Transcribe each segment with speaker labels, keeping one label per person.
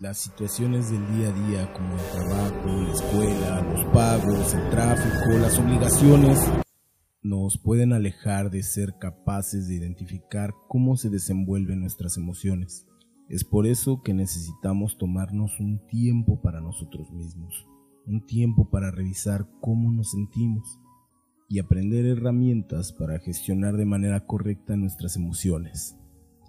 Speaker 1: Las situaciones del día a día como el trabajo, la escuela, los pagos, el tráfico, las obligaciones, nos pueden alejar de ser capaces de identificar cómo se desenvuelven nuestras emociones. Es por eso que necesitamos tomarnos un tiempo para nosotros mismos, un tiempo para revisar cómo nos sentimos y aprender herramientas para gestionar de manera correcta nuestras emociones,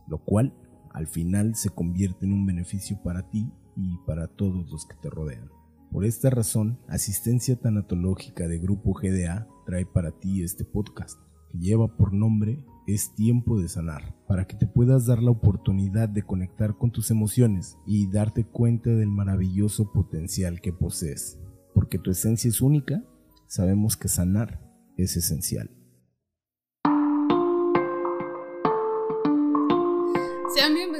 Speaker 1: lo cual al final se convierte en un beneficio para ti y para todos los que te rodean. Por esta razón, Asistencia Tanatológica de Grupo GDA trae para ti este podcast, que lleva por nombre Es tiempo de sanar, para que te puedas dar la oportunidad de conectar con tus emociones y darte cuenta del maravilloso potencial que posees. Porque tu esencia es única, sabemos que sanar es esencial.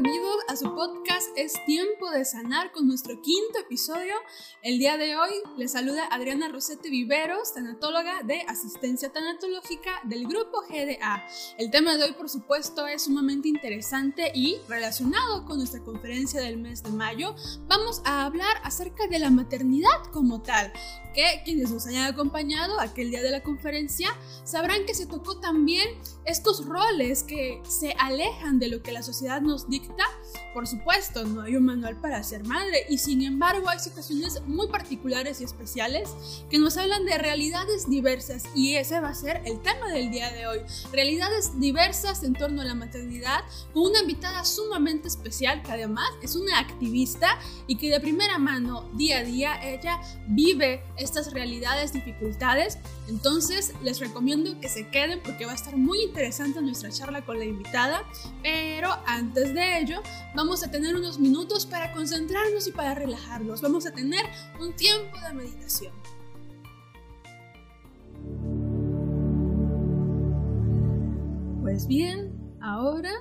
Speaker 2: Bienvenidos a su podcast Es tiempo de sanar con nuestro quinto episodio. El día de hoy les saluda Adriana Rosete Viveros, tanatóloga de asistencia tanatológica del grupo GDA. El tema de hoy, por supuesto, es sumamente interesante y relacionado con nuestra conferencia del mes de mayo. Vamos a hablar acerca de la maternidad como tal, que quienes nos hayan acompañado aquel día de la conferencia sabrán que se tocó también estos roles que se alejan de lo que la sociedad nos dicta. Por supuesto, no hay un manual para ser madre y sin embargo hay situaciones muy particulares y especiales que nos hablan de realidades diversas y ese va a ser el tema del día de hoy. Realidades diversas en torno a la maternidad con una invitada sumamente especial que además es una activista y que de primera mano, día a día, ella vive estas realidades, dificultades. Entonces les recomiendo que se queden porque va a estar muy interesante nuestra charla con la invitada. Pero antes de ello, vamos a tener unos minutos para concentrarnos y para relajarnos. Vamos a tener un tiempo de meditación. Pues bien, ahora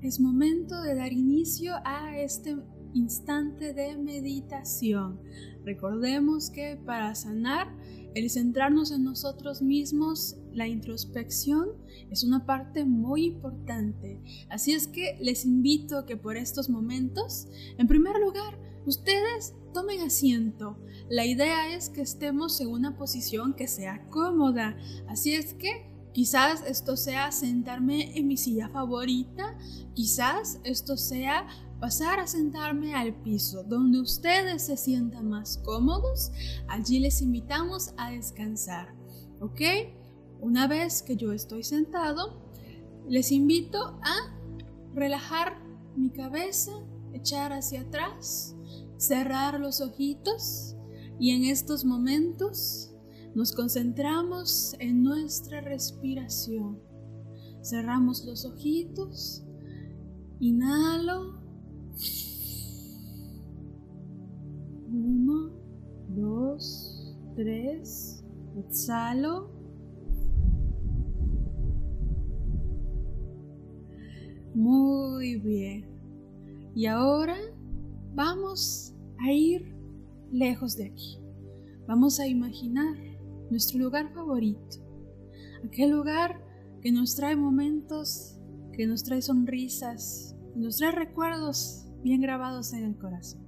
Speaker 2: es momento de dar inicio a este instante de meditación. Recordemos que para sanar, el centrarnos en nosotros mismos, la introspección es una parte muy importante. Así es que les invito a que por estos momentos, en primer lugar, ustedes tomen asiento. La idea es que estemos en una posición que sea cómoda. Así es que Quizás esto sea sentarme en mi silla favorita, quizás esto sea pasar a sentarme al piso, donde ustedes se sientan más cómodos, allí les invitamos a descansar, ¿ok? Una vez que yo estoy sentado, les invito a relajar mi cabeza, echar hacia atrás, cerrar los ojitos y en estos momentos nos concentramos en nuestra respiración. Cerramos los ojitos, inhalo Exhalo. Muy bien. Y ahora vamos a ir lejos de aquí. Vamos a imaginar nuestro lugar favorito. Aquel lugar que nos trae momentos, que nos trae sonrisas, que nos trae recuerdos bien grabados en el corazón.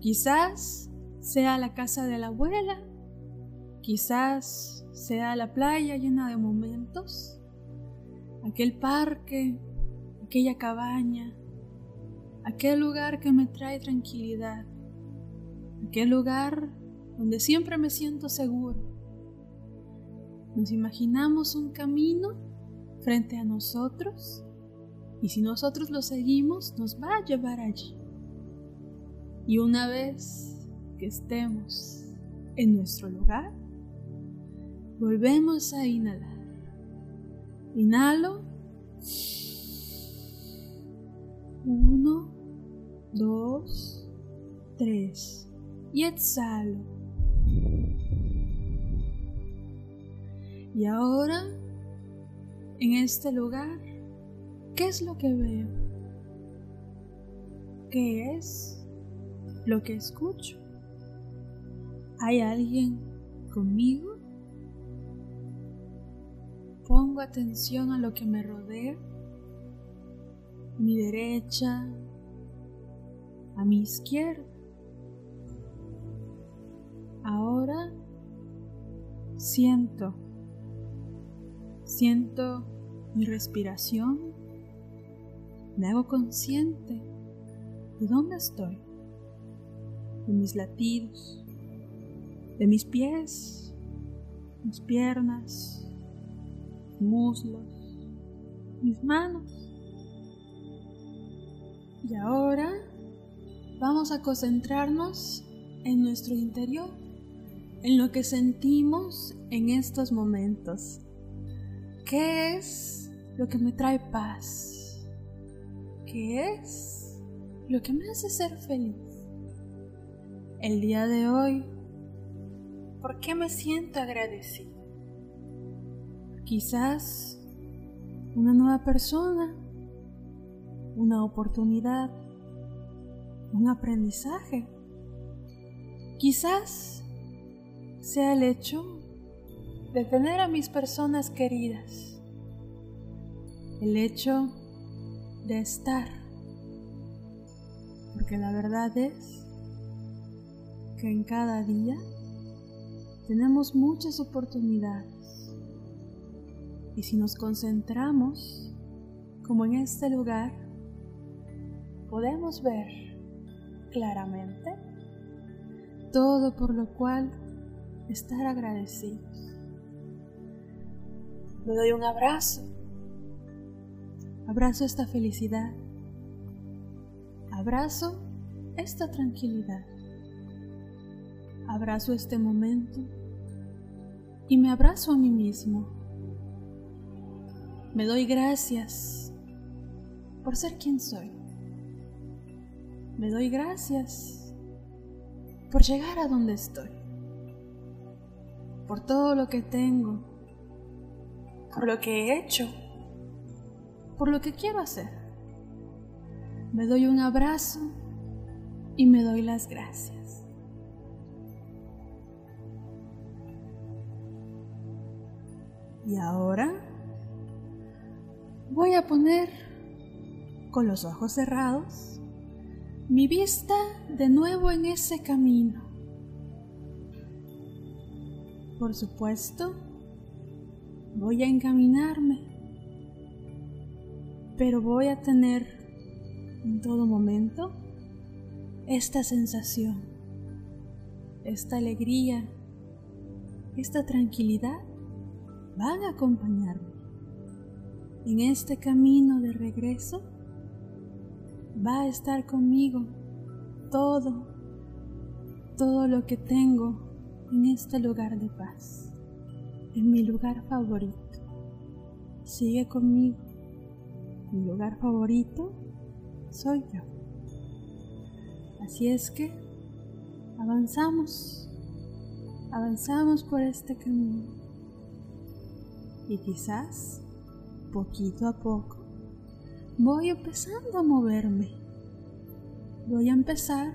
Speaker 2: Quizás sea la casa de la abuela, quizás sea la playa llena de momentos, aquel parque, aquella cabaña, aquel lugar que me trae tranquilidad, aquel lugar donde siempre me siento seguro. Nos imaginamos un camino frente a nosotros y si nosotros lo seguimos nos va a llevar allí. Y una vez que estemos en nuestro lugar, volvemos a inhalar. Inhalo. Uno, dos, tres. Y exhalo. Y ahora, en este lugar, ¿Qué es lo que veo? ¿Qué es lo que escucho? ¿Hay alguien conmigo? Atención a lo que me rodea, a mi derecha, a mi izquierda. Ahora siento, siento mi respiración, me hago consciente de dónde estoy, de mis latidos, de mis pies, mis piernas, muslos, mis manos. Y ahora vamos a concentrarnos en nuestro interior, en lo que sentimos en estos momentos. ¿Qué es lo que me trae paz? ¿Qué es lo que me hace ser feliz? El día de hoy, ¿por qué me siento agradecido? Quizás una nueva persona, una oportunidad, un aprendizaje. Quizás sea el hecho de tener a mis personas queridas, el hecho de estar, porque la verdad es que en cada día tenemos muchas oportunidades y si nos concentramos, como en este lugar, podemos ver claramente todo por lo cual estar agradecidos. Me doy un abrazo. Abrazo esta felicidad. Abrazo esta tranquilidad. Abrazo este momento y me abrazo a mí mismo. Me doy gracias por ser quien soy. Me doy gracias por llegar a donde estoy, por todo lo que tengo, por lo que he hecho, por lo que quiero hacer. Me doy un abrazo y me doy las gracias. Y ahora Voy a poner con los ojos cerrados mi vista de nuevo en ese camino. Por supuesto, voy a encaminarme, pero voy a tener en todo momento esta sensación, esta alegría, esta tranquilidad van a acompañarme en este camino de regreso, va a estar conmigo todo, todo lo que tengo en este lugar de paz, en mi lugar favorito. Sigue conmigo. Mi lugar favorito soy yo. Así es que avanzamos, avanzamos por este camino. Y quizás poquito a poco, voy empezando a moverme. Voy a empezar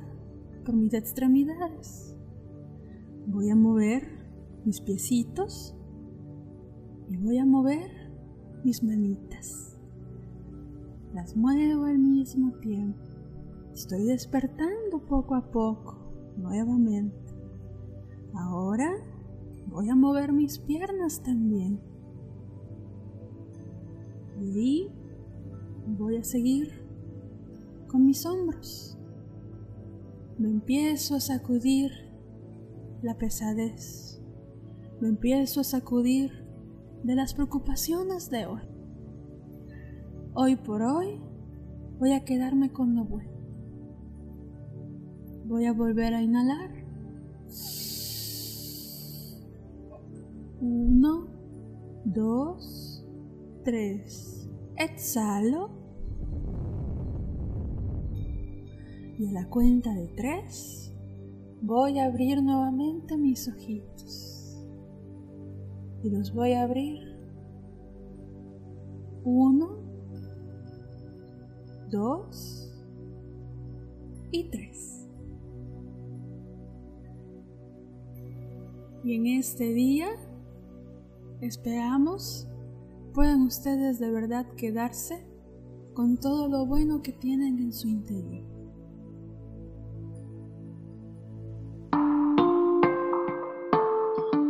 Speaker 2: por mis extremidades. Voy a mover mis piecitos y voy a mover mis manitas. Las muevo al mismo tiempo. Estoy despertando poco a poco, nuevamente. Ahora voy a mover mis piernas también y voy a seguir con mis hombros. Me empiezo a sacudir la pesadez. Me empiezo a sacudir de las preocupaciones de hoy. Hoy por hoy voy a quedarme con lo bueno. Voy a volver a inhalar. Uno, dos, tres. Exhalo. Y a la cuenta de tres voy a abrir nuevamente mis ojitos. Y los voy a abrir. Uno, dos y tres. Y en este día esperamos puedan ustedes de verdad quedarse con todo lo bueno que tienen en su interior.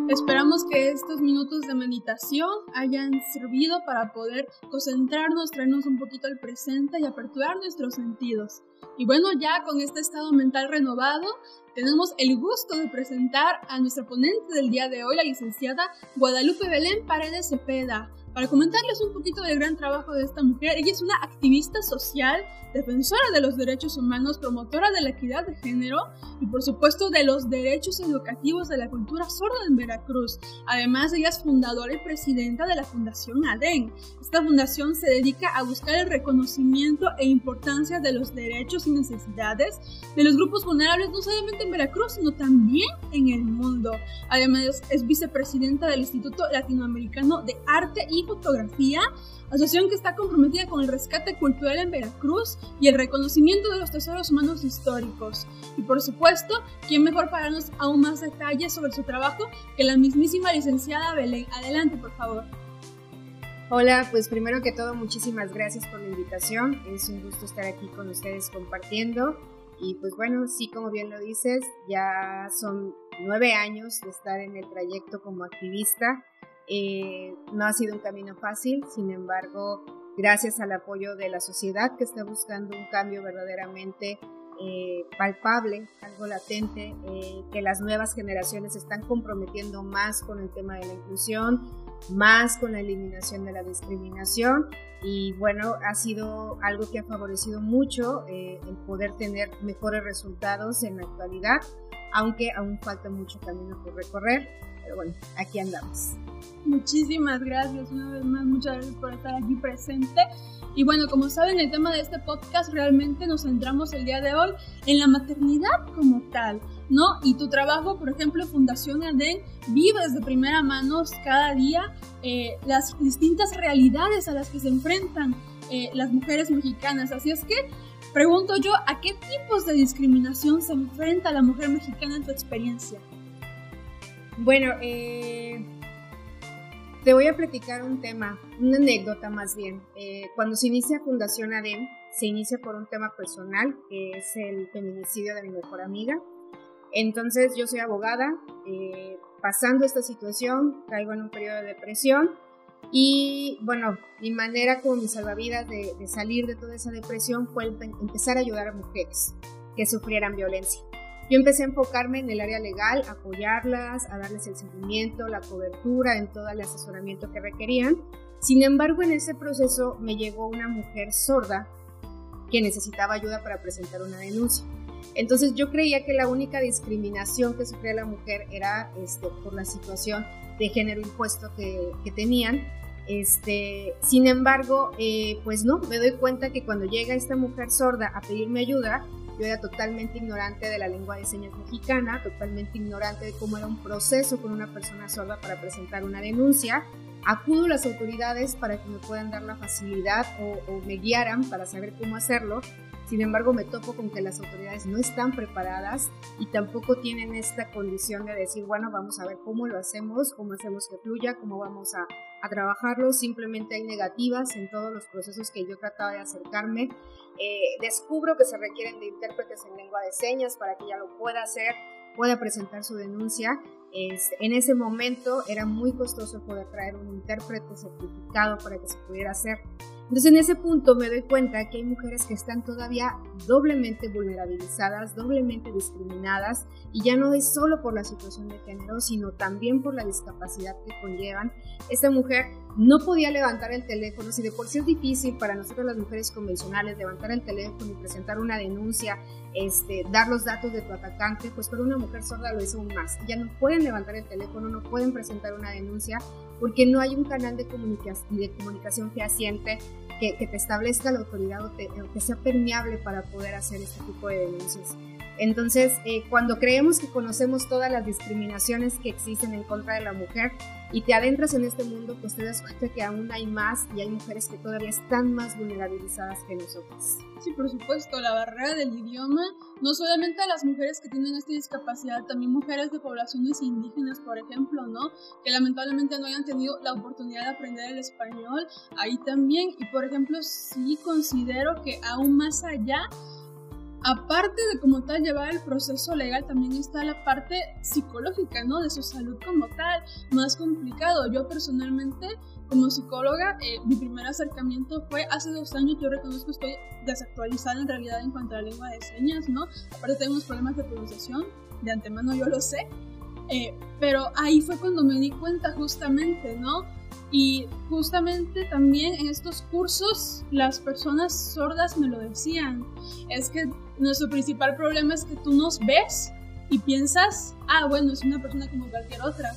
Speaker 2: Esperamos que estos minutos de meditación hayan servido para poder concentrarnos, traernos un poquito al presente y aperturar nuestros sentidos. Y bueno, ya con este estado mental renovado, tenemos el gusto de presentar a nuestra ponente del día de hoy, la licenciada Guadalupe Belén Paredes Cepeda para comentarles un poquito del gran trabajo de esta mujer. Ella es una activista social, defensora de los derechos humanos, promotora de la equidad de género y por supuesto de los derechos educativos de la cultura sorda en Veracruz. Además, ella es fundadora y presidenta de la Fundación ADEN. Esta fundación se dedica a buscar el reconocimiento e importancia de los derechos y necesidades de los grupos vulnerables no solamente en Veracruz, sino también en el mundo. Además, es vicepresidenta del Instituto Latinoamericano de Arte y Fotografía, asociación que está comprometida con el rescate cultural en Veracruz y el reconocimiento de los tesoros humanos históricos. Y por supuesto, ¿quién mejor para darnos aún más detalles sobre su trabajo que la mismísima licenciada Belén? Adelante, por favor.
Speaker 3: Hola, pues primero que todo, muchísimas gracias por la invitación. Es un gusto estar aquí con ustedes compartiendo. Y pues bueno, sí, como bien lo dices, ya son nueve años de estar en el trayecto como activista eh, no ha sido un camino fácil, sin embargo, gracias al apoyo de la sociedad que está buscando un cambio verdaderamente eh, palpable, algo latente, eh, que las nuevas generaciones están comprometiendo más con el tema de la inclusión, más con la eliminación de la discriminación. Y bueno, ha sido algo que ha favorecido mucho el poder tener mejores resultados en la actualidad, aunque aún falta mucho camino por recorrer, pero bueno, aquí andamos.
Speaker 2: Muchísimas gracias, una vez más, muchas gracias por estar aquí presente. Y bueno, como saben, el tema de este podcast realmente nos centramos el día de hoy en la maternidad como tal, ¿no? Y tu trabajo, por ejemplo, Fundación ADEN, vives de primera mano cada día eh, las distintas realidades a las que se enfrentan eh, las mujeres mexicanas. Así es que pregunto yo, ¿a qué tipos de discriminación se enfrenta la mujer mexicana en tu experiencia?
Speaker 3: Bueno, eh, te voy a platicar un tema, una anécdota más bien. Eh, cuando se inicia Fundación ADEM, se inicia por un tema personal, que es el feminicidio de mi mejor amiga. Entonces yo soy abogada, eh, pasando esta situación, caigo en un periodo de depresión y bueno, mi manera como mi salvavidas de, de salir de toda esa depresión fue empezar a ayudar a mujeres que sufrieran violencia. Yo empecé a enfocarme en el área legal, apoyarlas, a darles el seguimiento, la cobertura, en todo el asesoramiento que requerían. Sin embargo, en ese proceso me llegó una mujer sorda que necesitaba ayuda para presentar una denuncia. Entonces yo creía que la única discriminación que sufría la mujer era este, por la situación de género impuesto que, que tenían. Este, sin embargo, eh, pues no, me doy cuenta que cuando llega esta mujer sorda a pedirme ayuda, yo era totalmente ignorante de la lengua de señas mexicana, totalmente ignorante de cómo era un proceso con una persona sorda para presentar una denuncia. Acudo a las autoridades para que me puedan dar la facilidad o, me guiaran para saber cómo hacerlo. Sin embargo, me topo con que las autoridades no están preparadas y tampoco tienen esta condición de decir, bueno, vamos a ver cómo lo hacemos, cómo hacemos que fluya, cómo vamos a trabajarlo. Simplemente hay negativas en todos los procesos que yo trataba de acercarme. Eh, descubro que se requieren de intérpretes en lengua de señas para que ella lo pueda hacer, pueda presentar su denuncia. Es, en ese momento era muy costoso poder traer un intérprete certificado para que se pudiera hacer. Entonces en ese punto me doy cuenta que hay mujeres que están todavía doblemente vulnerabilizadas, doblemente discriminadas y ya no es solo por la situación de género, sino también por la discapacidad que conllevan. Esta mujer no podía levantar el teléfono, si de por sí es difícil para nosotros las mujeres convencionales levantar el teléfono y presentar una denuncia, este, dar los datos de tu atacante, pues para una mujer sorda lo es aún más. Ya no pueden levantar el teléfono, no pueden presentar una denuncia porque no hay un canal de comunicación, de comunicación fehaciente que, que te establezca la autoridad o, que sea permeable para poder hacer este tipo de denuncias. Entonces, eh, cuando creemos que conocemos todas las discriminaciones que existen en contra de la mujer y te adentras en este mundo, pues te das cuenta que aún hay más y hay mujeres que todavía están más vulnerabilizadas que nosotras.
Speaker 2: Sí, por supuesto, la barrera del idioma, no solamente a las mujeres que tienen esta discapacidad, también mujeres de poblaciones indígenas, por ejemplo, ¿no? Que lamentablemente no hayan tenido la oportunidad de aprender el español, ahí también. Y por ejemplo, sí considero que aún más allá aparte de como tal llevar el proceso legal, también está la parte psicológica, ¿no? De su salud como tal, más complicado. Yo personalmente, como psicóloga, eh, mi primer acercamiento fue hace dos años, yo reconozco que estoy desactualizada en realidad en cuanto a la lengua de señas, ¿no? Aparte tengo unos problemas de pronunciación, de antemano yo lo sé, eh, pero ahí fue cuando me di cuenta justamente, ¿no? Y justamente también en estos cursos las personas sordas me lo decían. Es que nuestro principal problema es que tú nos ves y piensas, ah, bueno, es una persona como cualquier otra.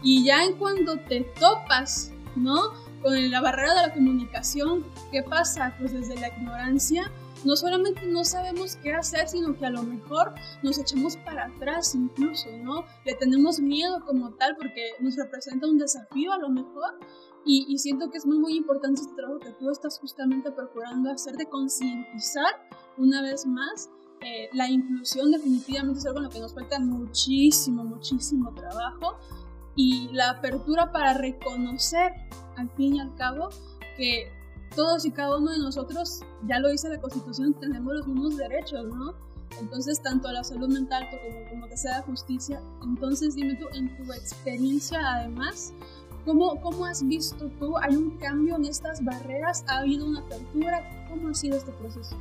Speaker 2: Y ya en cuando te topas, ¿no? Con la barrera de la comunicación, ¿qué pasa? Pues desde la ignorancia no solamente no sabemos qué hacer, sino que a lo mejor nos echamos para atrás incluso, ¿no? Le tenemos miedo como tal porque nos representa un desafío a lo mejor. Y, siento que es muy, muy importante este trabajo que tú estás justamente procurando hacer de concientizar una vez más. Eh, la inclusión definitivamente es algo en lo que nos falta muchísimo, muchísimo trabajo. Y la apertura para reconocer, al fin y al cabo, que todos y cada uno de nosotros, ya lo dice la Constitución, tenemos los mismos derechos, ¿no? Entonces, tanto a la salud mental como, como que sea justicia. Entonces, dime tú, en tu experiencia, además, ¿cómo, ¿cómo has visto tú? ¿Hay un cambio en estas barreras? ¿Ha habido una apertura? ¿Cómo ha sido este proceso?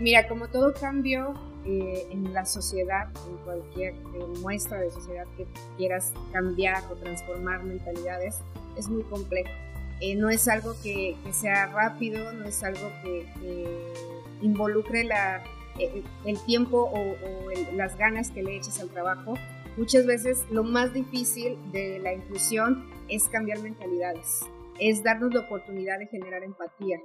Speaker 3: Mira, como todo cambio eh, en la sociedad, en cualquier eh, muestra de sociedad que quieras cambiar o transformar mentalidades, es muy complejo eh, no es algo que, sea rápido, no es algo que, involucre la, eh, el tiempo o, las ganas que le eches al trabajo. Muchas veces lo más difícil de la inclusión es cambiar mentalidades, es darnos la oportunidad de generar empatía.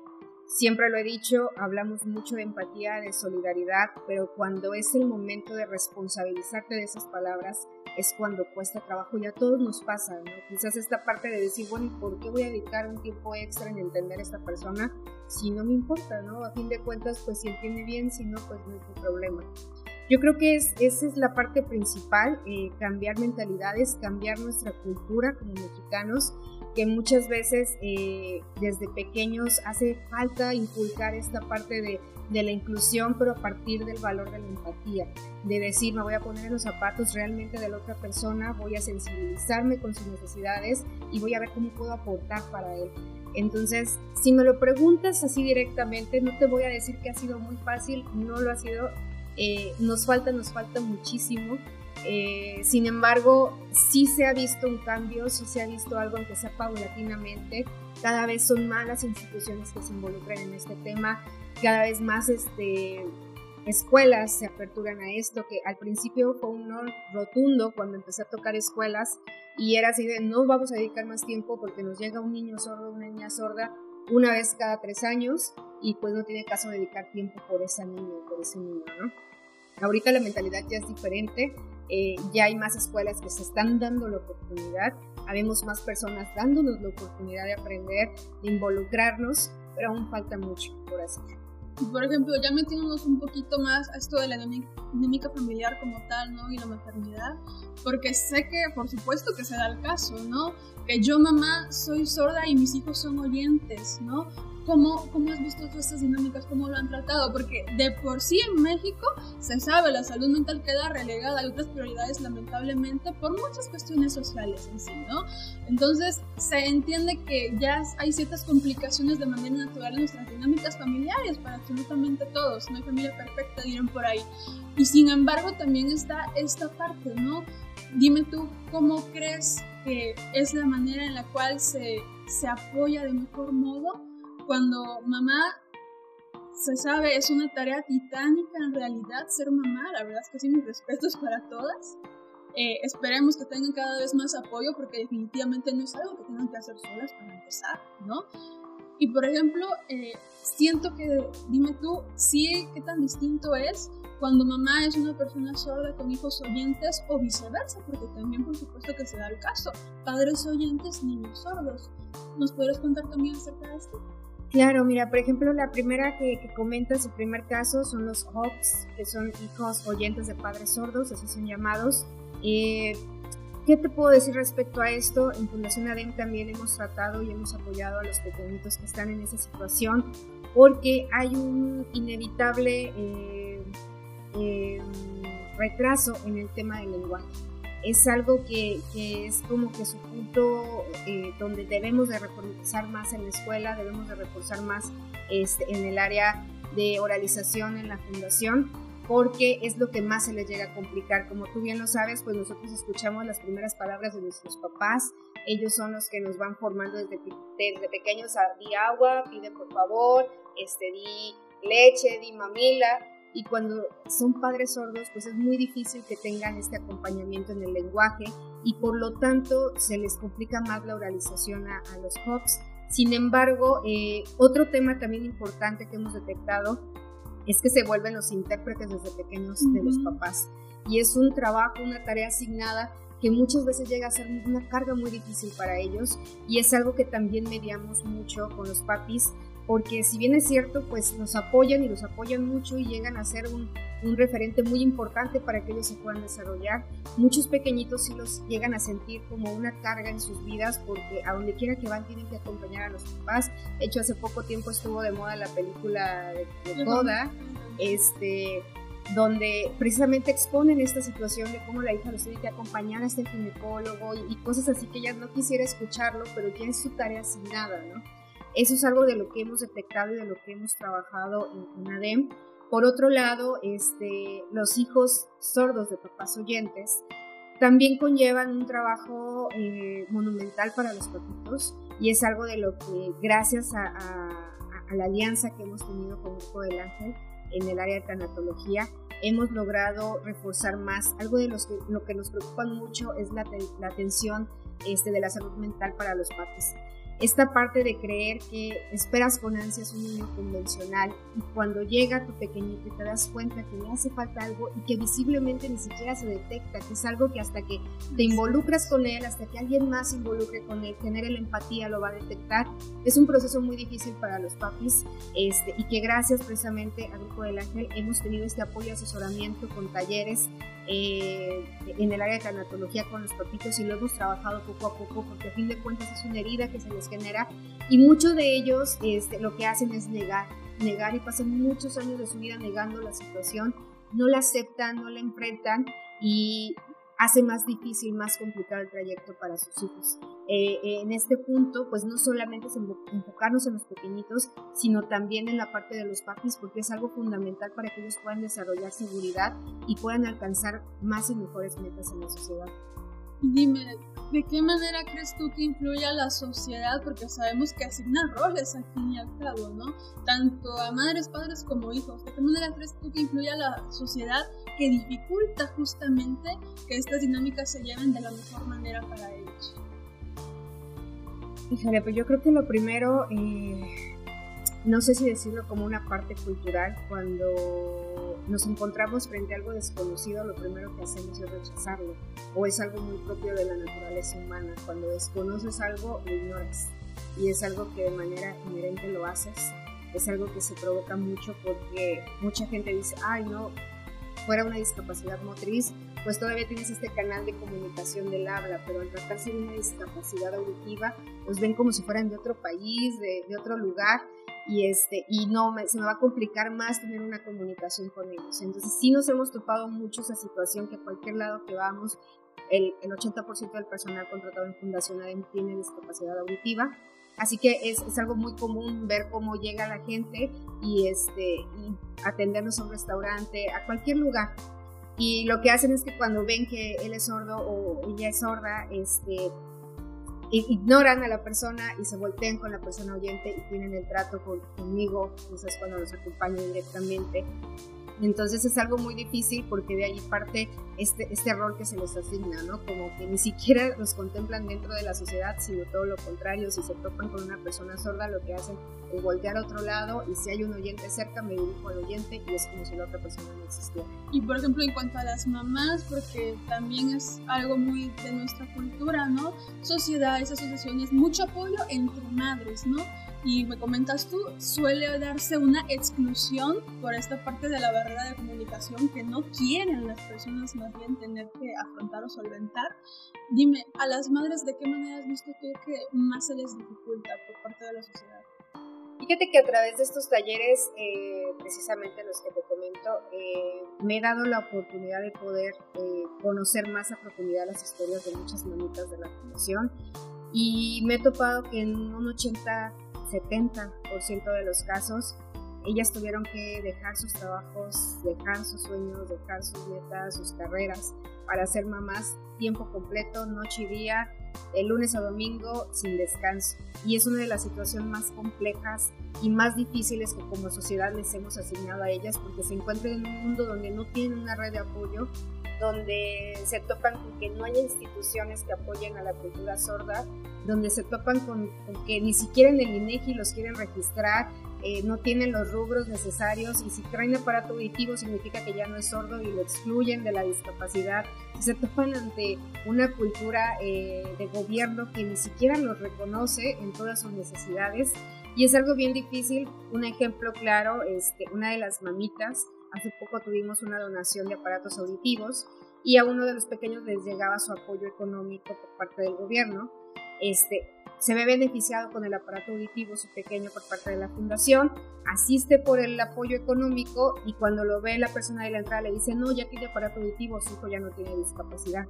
Speaker 3: Siempre lo he dicho, hablamos mucho de empatía, de solidaridad, pero cuando es el momento de responsabilizarte de esas palabras, es cuando cuesta trabajo y a todos nos pasa, ¿no? Quizás esta parte de decir, bueno, ¿y por qué voy a dedicar un tiempo extra en entender a esta persona si no me importa, ¿no? A fin de cuentas, pues si entiende bien, si no, pues no es un problema. Yo creo que es, esa es la parte principal, eh, cambiar mentalidades, cambiar nuestra cultura como mexicanos que muchas veces eh, desde pequeños hace falta inculcar esta parte de, de, la inclusión, pero a partir del valor de la empatía, de decir, me voy a poner en los zapatos realmente de la otra persona, voy a sensibilizarme con sus necesidades y voy a ver cómo puedo aportar para él. Entonces, si me lo preguntas así directamente, no te voy a decir que ha sido muy fácil, no lo ha sido, eh, nos falta, nos falta muchísimo, eh, sin embargo, sí se ha visto un cambio, sí se ha visto algo aunque sea paulatinamente. Cada vez son más las instituciones que se involucran en este tema, cada vez más este, escuelas se aperturan a esto, que al principio fue un no rotundo cuando empecé a tocar escuelas y era así de no vamos a dedicar más tiempo porque nos llega un niño sordo, una niña sorda una vez cada tres años y pues no tiene caso dedicar tiempo por esa niña, por ese niño, ¿no? Ahorita la mentalidad ya es diferente, eh, ya hay más escuelas que se están dando la oportunidad, habemos más personas dándonos la oportunidad de aprender, de involucrarnos, pero aún falta mucho por hacer.
Speaker 2: Por ejemplo, ya metiéndonos un poquito más a esto de la dinámica familiar como tal, ¿no? Y la maternidad, porque sé que, por supuesto, que se da el caso, ¿no? Que yo, mamá, soy sorda y mis hijos son oyentes, ¿no? ¿Cómo, ¿Cómo has visto todas estas dinámicas? ¿Cómo lo han tratado? Porque de por sí en México se sabe, la salud mental queda relegada a otras prioridades lamentablemente por muchas cuestiones sociales en sí, ¿no? Entonces se entiende que ya hay ciertas complicaciones de manera natural en nuestras dinámicas familiares para absolutamente todos, no hay familia perfecta, dirán por ahí. Y sin embargo también está esta parte, ¿no? Dime tú, ¿cómo crees que es la manera en la cual se, se apoya de mejor modo? Cuando mamá se sabe, es una tarea titánica en realidad ser mamá, la verdad es que sí, mis respetos para todas. Eh, esperemos que tengan cada vez más apoyo porque definitivamente no es algo que tengan que hacer solas para empezar, ¿no? Y por ejemplo, eh, siento que, dime tú, sí, qué tan distinto es cuando mamá es una persona sorda con hijos oyentes o viceversa, porque también por supuesto que se da el caso, padres oyentes, niños sordos. ¿Nos podrías contar también acerca de esto?
Speaker 3: Claro, mira, por ejemplo, la primera que, que comentas, el primer caso, son los HOPS, que son hijos oyentes de padres sordos, así son llamados. Eh, ¿Qué te puedo decir respecto a esto? En Fundación ADEM también hemos tratado y hemos apoyado a los pequeñitos que están en esa situación, porque hay un inevitable, eh, em, retraso en el tema del lenguaje. Es algo que, es como que su punto eh, donde debemos de reforzar más en la escuela, debemos de reforzar más este, en el área de oralización en la fundación porque es lo que más se les llega a complicar. Como tú bien lo sabes, pues nosotros escuchamos las primeras palabras de nuestros papás, ellos son los que nos van formando desde, desde pequeños a di agua, pide por favor, este, di leche, di mamila, y cuando son padres sordos, pues es muy difícil que tengan este acompañamiento en el lenguaje y por lo tanto se les complica más la oralización a, los HOPS. Sin embargo, eh, otro tema también importante que hemos detectado es que se vuelven los intérpretes desde pequeños de los papás. Y es un trabajo, una tarea asignada que muchas veces llega a ser una carga muy difícil para ellos y es algo que también mediamos mucho con los papis porque si bien es cierto, pues los apoyan y los apoyan mucho y llegan a ser un, un, referente muy importante para que ellos se puedan desarrollar, muchos pequeñitos sí los llegan a sentir como una carga en sus vidas porque a donde quiera que van tienen que acompañar a los papás. De hecho, hace poco tiempo estuvo de moda la película de, de este, donde precisamente exponen esta situación de cómo la hija los tiene que acompañar hasta el ginecólogo y, y cosas así que ella no quisiera escucharlo, pero ya es su tarea asignada, ¿no? Eso es algo de lo que hemos detectado y de lo que hemos trabajado en, ADEM. Por otro lado, este, los hijos sordos de papás oyentes también conllevan un trabajo eh, monumental para los papitos y es algo de lo que gracias a, la alianza que hemos tenido con Grupo del Ángel en el área de tanatología hemos logrado reforzar más. Algo de los que, lo que nos preocupa mucho es la, la atención este, de la salud mental para los papis esta parte de creer que esperas con ansias un niño convencional y cuando llega tu pequeñito te das cuenta que le hace falta algo y que visiblemente ni siquiera se detecta, que es algo que hasta que te involucras con él, hasta que alguien más se involucre con él, genere la empatía, lo va a detectar. Es un proceso muy difícil para los papis este, y que gracias precisamente al Grupo del Ángel hemos tenido este apoyo y asesoramiento con talleres eh, en el área de tanatología con los papitos y lo hemos trabajado poco a poco porque a fin de cuentas es una herida que se les genera y muchos de ellos este, lo que hacen es negar, negar y pasan muchos años de su vida negando la situación, no la aceptan, no la enfrentan y hace más difícil, más complicado el trayecto para sus hijos. Eh, eh, en este punto, pues no solamente es enfocarnos en los pequeñitos, sino también en la parte de los papis, porque es algo fundamental para que ellos puedan desarrollar seguridad y puedan alcanzar más y mejores metas en la sociedad.
Speaker 2: Dime, ¿de qué manera crees tú que influye a la sociedad? Porque sabemos que asigna roles al fin y al cabo, ¿no? Tanto a madres, padres como hijos. ¿De qué manera crees tú que influye a la sociedad que dificulta justamente que estas dinámicas se lleven de la mejor manera para ellos?
Speaker 3: Híjole, pues yo creo que lo primero, eh, no sé si decirlo como una parte cultural, cuando nos encontramos frente a algo desconocido, lo primero que hacemos es rechazarlo, o es algo muy propio de la naturaleza humana. Cuando desconoces algo, lo ignoras, y es algo que de manera inherente lo haces. Es algo que se provoca mucho porque mucha gente dice, ay no, fuera una discapacidad motriz, pues todavía tienes este canal de comunicación del habla, pero al tratarse de una discapacidad auditiva, los ven como si fueran de otro país, de, de otro lugar, y, este, y no, se me va a complicar más tener una comunicación con ellos. Entonces sí nos hemos topado mucho esa situación que a cualquier lado que vamos, el, el 80% del personal contratado en Fundación ADEM tiene discapacidad auditiva. Así que es, es, algo muy común ver cómo llega la gente y, este, y atendernos a un restaurante, a cualquier lugar. Y lo que hacen es que cuando ven que él es sordo o ella es sorda, este, ignoran a la persona y se voltean con la persona oyente y tienen el trato conmigo, entonces cuando los acompaño directamente. Entonces es algo muy difícil porque de ahí parte este, este rol que se les asigna, ¿no? Como que ni siquiera los contemplan dentro de la sociedad, sino todo lo contrario. Si se topan con una persona sorda, lo que hacen es voltear a otro lado y si hay un oyente cerca, me dirijo al oyente y es como si la otra persona no existiera.
Speaker 2: Y por ejemplo, en cuanto a las mamás, porque también es algo muy de nuestra cultura, ¿no? Sociedades, asociaciones, mucho apoyo entre madres, ¿no? Y me comentas tú, suele darse una exclusión por esta parte de la barrera de comunicación que no quieren las personas más bien tener que afrontar o solventar. Dime, a las madres, ¿de qué manera has visto tú que más se les dificulta por parte de la sociedad?
Speaker 3: Fíjate que a través de estos talleres, eh, precisamente los que te comento, eh, me he dado la oportunidad de poder eh, conocer más a profundidad las historias de muchas mamitas de la fundación y me he topado que en un 80-70% de los casos ellas tuvieron que dejar sus trabajos, dejar sus sueños, dejar sus metas, sus carreras para ser mamás tiempo completo, noche y día, de lunes a domingo sin descanso. Y es una de las situaciones más complejas y más difíciles que como sociedad les hemos asignado a ellas porque se encuentran en un mundo donde no tienen una red de apoyo, donde se topan con que no hay instituciones que apoyen a la cultura sorda, donde se topan con, que ni siquiera en el INEGI los quieren registrar, eh, no tienen los rubros necesarios y si traen aparato auditivo significa que ya no es sordo y lo excluyen de la discapacidad. Se topan ante una cultura eh, de gobierno que ni siquiera los reconoce en todas sus necesidades y es algo bien difícil. Un ejemplo claro, este, una de las mamitas, hace poco tuvimos una donación de aparatos auditivos y a uno de los pequeños les llegaba su apoyo económico por parte del gobierno. Este, se ve beneficiado con el aparato auditivo su pequeño por parte de la fundación, asiste por el apoyo económico y cuando lo ve la persona de la entrada le dice, no, ya tiene aparato auditivo, su hijo ya no tiene discapacidad.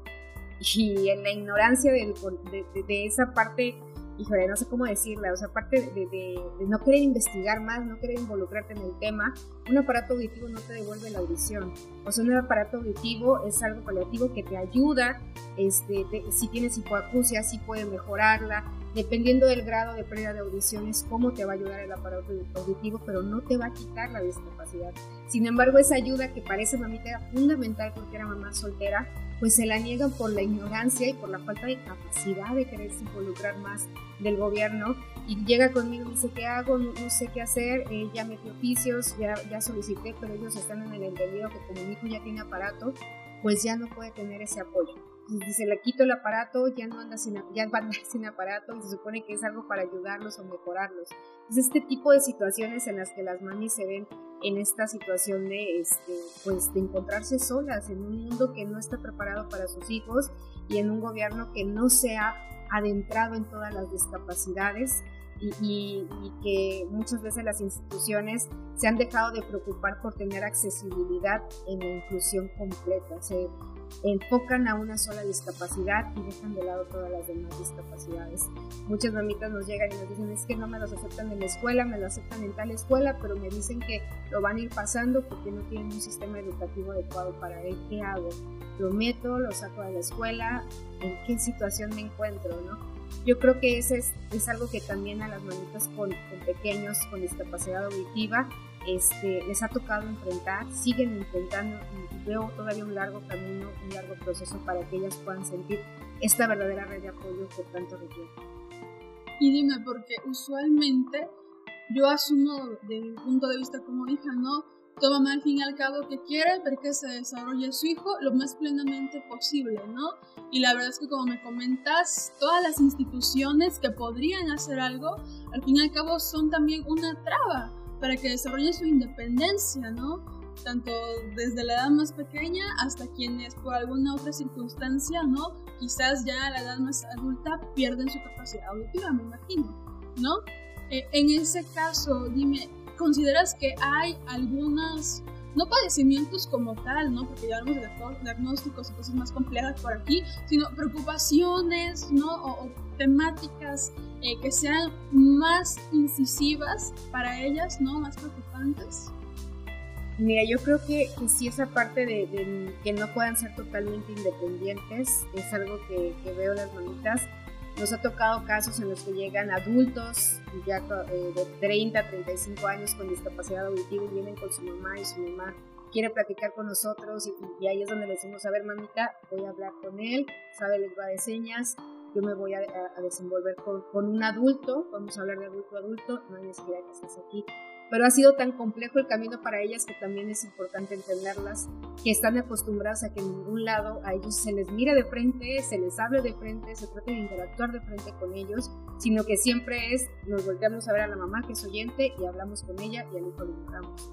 Speaker 3: Y en la ignorancia de, de esa parte híjole, no sé cómo decirla, o sea, aparte de, no querer investigar más, no querer involucrarte en el tema, un aparato auditivo no te devuelve la audición. O sea, un aparato auditivo es algo paliativo que te ayuda, este, si tienes hipoacusia, sí puede mejorarla, dependiendo del grado de pérdida de audiciones, cómo te va a ayudar el aparato auditivo, pero no te va a quitar la discapacidad. Sin embargo, esa ayuda que parece mamita era fundamental porque era mamá soltera, pues se la niegan por la ignorancia y por la falta de capacidad de quererse involucrar más del gobierno y llega conmigo y dice, ¿qué hago? No, sé qué hacer, eh, ya metí oficios, ya, ya solicité, pero ellos están en el entendido que como mi hijo ya tiene aparato, pues ya no puede tener ese apoyo. Dice, le quito el aparato, ya no anda sin, ya va a andar sin aparato y se supone que es algo para ayudarlos o mejorarlos. Es este tipo de situaciones en las que las mamis se ven en esta situación de, este, pues, de encontrarse solas en un mundo que no está preparado para sus hijos y en un gobierno que no se ha adentrado en todas las discapacidades y, que muchas veces las instituciones se han dejado de preocupar por tener accesibilidad en la inclusión completa. Se enfocan a una sola discapacidad y dejan de lado todas las demás discapacidades. Muchas mamitas nos llegan y nos dicen es que no me los aceptan en la escuela, me lo aceptan en tal escuela, pero me dicen que lo van a ir pasando porque no tienen un sistema educativo adecuado para él. ¿Qué hago? Lo meto, lo saco de la escuela, ¿en qué situación me encuentro? ¿no? Yo creo que ese es, es algo que también a las manitas con, pequeños con discapacidad auditiva este, les ha tocado enfrentar, siguen enfrentando y veo todavía un largo camino, un largo proceso para que ellas puedan sentir esta verdadera red de apoyo que tanto requiere.
Speaker 2: Y dime, porque usualmente yo asumo de mi punto de vista como hija, ¿no? toma al fin y al cabo que quiere ver que se desarrolle su hijo lo más plenamente posible, ¿no? Y la verdad es que como me comentas, todas las instituciones que podrían hacer algo, al fin y al cabo son también una traba para que desarrolle su independencia, ¿no? Tanto desde la edad más pequeña hasta quienes por alguna otra circunstancia, ¿no? Quizás ya a la edad más adulta pierden su capacidad auditiva, me imagino, ¿no? Eh, en ese caso, dime, ¿consideras que hay algunas, no padecimientos como tal, ¿no? Porque ya hablamos de diagnósticos y cosas más complejas por aquí, sino preocupaciones, ¿no? O, temáticas eh, que sean más incisivas para ellas, ¿no? Más preocupantes.
Speaker 3: Mira, yo creo que, que sí esa parte de, que no puedan ser totalmente independientes es algo que, que veo las mamitas nos ha tocado casos en los que llegan adultos ya eh, de 30, 35 años con discapacidad auditiva y vienen con su mamá y su mamá quiere platicar con nosotros y, ahí es donde le decimos, a ver mamita, voy a hablar con él, sabe lengua de señas, yo me voy a, desenvolver con, con, un adulto, vamos a hablar de adulto a adulto, no hay necesidad que estés aquí pero ha sido tan complejo el camino para ellas que también es importante entenderlas, que están acostumbradas a que en ningún lado a ellos se les mire de frente, se les hable de frente, se trate de interactuar de frente con ellos, sino que siempre es, nos volteamos a ver a la mamá que es oyente y hablamos con ella y al hijo lo ignoramos.